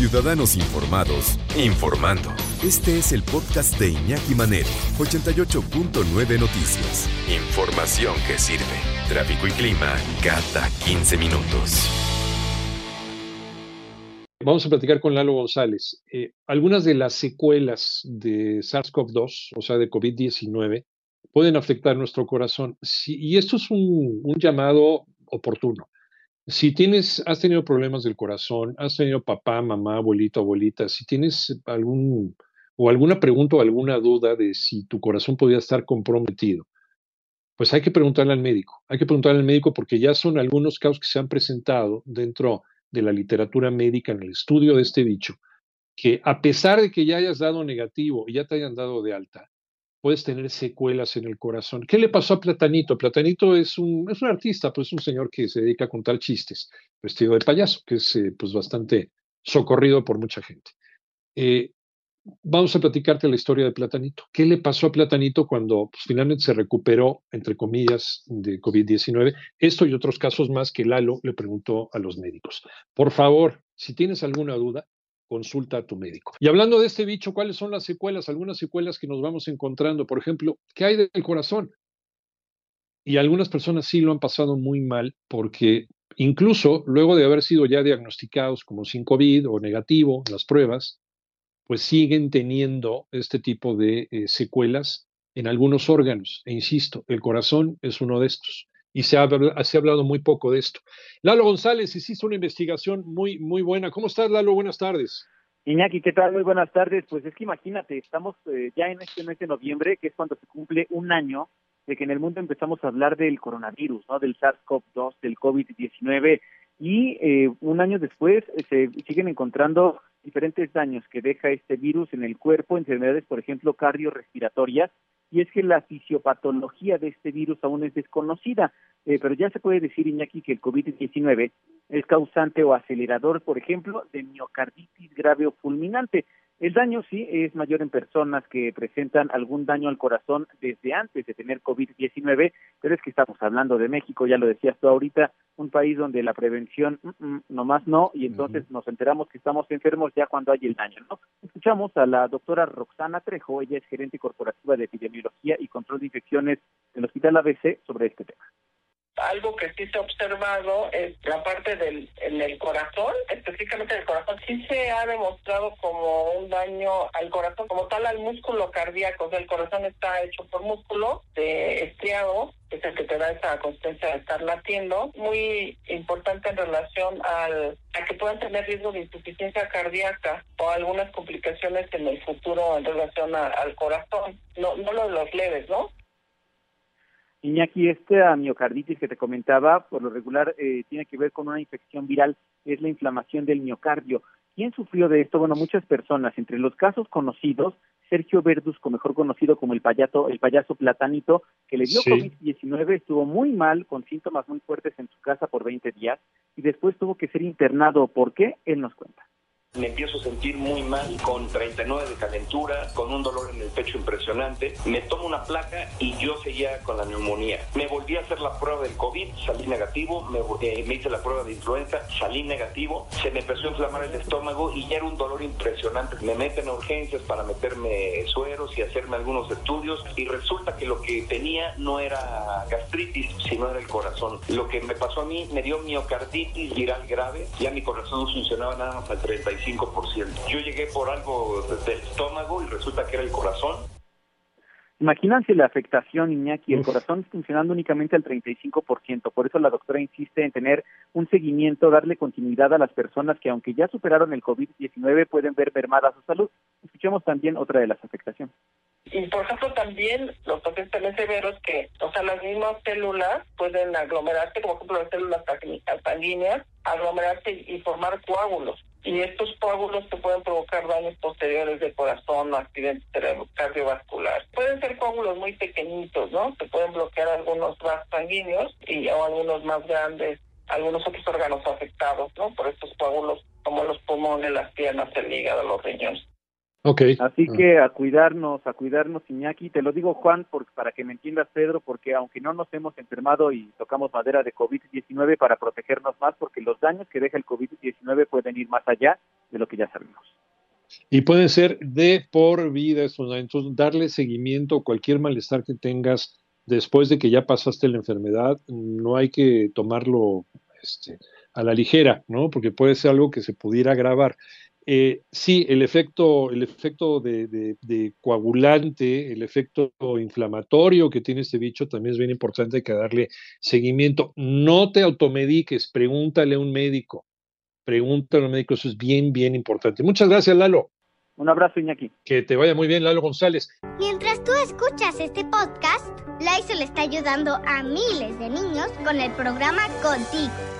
Ciudadanos informados, informando. Este es el podcast de Iñaki Manero, 88.9 Noticias. Información que sirve. Tráfico y clima cada 15 minutos. Vamos a platicar con Lalo González. Eh, algunas de las secuelas de SARS-CoV-2, o sea, de COVID-19, pueden afectar nuestro corazón. y esto es un, un, llamado oportuno. Si tienes, has tenido problemas del corazón, has tenido papá, mamá, abuelito, abuelita, si tienes algún o alguna pregunta o alguna duda de si tu corazón podría estar comprometido, pues hay que preguntarle al médico. Hay que preguntarle al médico porque ya son algunos casos que se han presentado dentro de la literatura médica en el estudio de este bicho, que a pesar de que ya hayas dado negativo y ya te hayan dado de alta, puedes tener secuelas en el corazón. ¿Qué le pasó a Platanito? Platanito es un, es un artista, pues es un señor que se dedica a contar chistes, vestido de payaso, que es eh, pues bastante socorrido por mucha gente. Eh, vamos a platicarte la historia de Platanito. ¿Qué le pasó a Platanito cuando pues, finalmente se recuperó, entre comillas, de COVID-19? Esto y otros casos más que Lalo le preguntó a los médicos. Por favor, si tienes alguna duda, consulta a tu médico. Y hablando de este bicho, ¿cuáles son las secuelas? Algunas secuelas que nos vamos encontrando. Por ejemplo, ¿qué hay del corazón? Y algunas personas sí lo han pasado muy mal porque incluso luego de haber sido ya diagnosticados como sin COVID o negativo las pruebas, pues siguen teniendo este tipo de eh, secuelas en algunos órganos. E insisto, el corazón es uno de estos. Y se ha, se ha hablado muy poco de esto. Lalo González hiciste una investigación muy, muy buena. ¿Cómo estás, Lalo? Buenas tardes. Iñaki, ¿qué tal? Muy buenas tardes. Pues es que imagínate, estamos eh, ya en este mes de noviembre, que es cuando se cumple un año de que en el mundo empezamos a hablar del coronavirus, ¿no? Del SARS-CoV-2, del COVID-19, y eh, un año después se siguen encontrando diferentes daños que deja este virus en el cuerpo, enfermedades, por ejemplo, cardiorrespiratorias, y es que la fisiopatología de este virus aún es desconocida, eh, pero ya se puede decir, Iñaki, que el COVID-19 es causante o acelerador, por ejemplo, de miocarditis grave o fulminante. El daño sí es mayor en personas que presentan algún daño al corazón desde antes de tener COVID-19, pero es que estamos hablando de México, ya lo decías tú ahorita, un país donde la prevención mm, mm, nomás no, y entonces nos enteramos que estamos enfermos ya cuando hay el daño, ¿no? Escuchamos a la doctora Roxana Trejo, ella es gerente corporativa de epidemiología y control de infecciones del Hospital ABC sobre este tema algo que sí se ha observado es la parte del en el corazón, específicamente el corazón, sí se ha demostrado como un daño al corazón, como tal al músculo cardíaco, o sea, el corazón está hecho por músculo de estriado, es el que te da esa consistencia de estar latiendo, muy importante en relación al, a que puedan tener riesgo de insuficiencia cardíaca o algunas complicaciones en el futuro en relación al corazón, no, no lo de los leves, ¿no? Iñaki, esta miocarditis que te comentaba, por lo regular eh, tiene que ver con una infección viral, es la inflamación del miocardio. ¿Quién sufrió de esto? Bueno, muchas personas. Entre los casos conocidos, Sergio Verduzco, mejor conocido como el payaso, el payaso platanito, que le dio COVID-19, estuvo muy mal, con síntomas muy fuertes en su casa por 20 días, y después tuvo que ser internado. ¿Por qué? Él nos cuenta. Me empiezo a sentir muy mal, con 39 de calentura, con un dolor en el pecho impresionante. Me tomo una placa y yo seguía con la neumonía. Me volví a hacer la prueba del COVID, salí negativo. Me, eh, me hice la prueba de influenza, salí negativo. Se me empezó a inflamar el estómago y ya era un dolor impresionante. Me meten a urgencias para meterme sueros y hacerme algunos estudios. Y resulta que lo que tenía no era gastritis, sino era el corazón. Lo que me pasó a mí me dio miocarditis viral grave. Ya mi corazón no funcionaba nada más al 35 yo llegué por algo del estómago y resulta que era el corazón. Imagínense la afectación, Iñaki, el corazón funcionando únicamente al 35%. Por eso la doctora insiste en tener un seguimiento, darle continuidad a las personas que, aunque ya superaron el COVID-19, pueden ver mermada su salud. Escuchemos también otra de las afectaciones. Y por ejemplo también los pacientes también severos que, o sea, las mismas células pueden aglomerarse, como por ejemplo las células sanguíneas, aglomerarse y formar coágulos. Y estos coágulos te pueden provocar daños posteriores de corazón o accidentes cardiovasculares. Pueden ser coágulos muy pequeñitos, ¿no? Se pueden bloquear algunos vasos sanguíneos y o algunos más grandes, algunos otros órganos afectados, ¿no? Por estos coágulos como los pulmones, las piernas, el hígado, los riñones. Okay. Así ah. que a cuidarnos, a cuidarnos, Iñaki. Te lo digo, Juan, para que me entiendas, Pedro, porque aunque no nos hemos enfermado y tocamos madera de COVID-19 para protegernos más, porque los daños que deja el COVID-19 pueden ir más allá de lo que ya sabemos. Y pueden ser de por vida Entonces, darle seguimiento a cualquier malestar que tengas después de que ya pasaste la enfermedad, no hay que tomarlo este, a la ligera, ¿no? Porque puede ser algo que se pudiera agravar. Eh, sí, el efecto, el efecto de, coagulante, el efecto inflamatorio que tiene este bicho también es bien importante, hay que darle seguimiento. No te automediques, pregúntale a un médico, pregúntale a un médico, eso es bien, bien importante. Muchas gracias, Lalo. Un abrazo, Iñaki. Que te vaya muy bien, Lalo González. Mientras tú escuchas este podcast, le está ayudando a miles de niños con el programa Contigo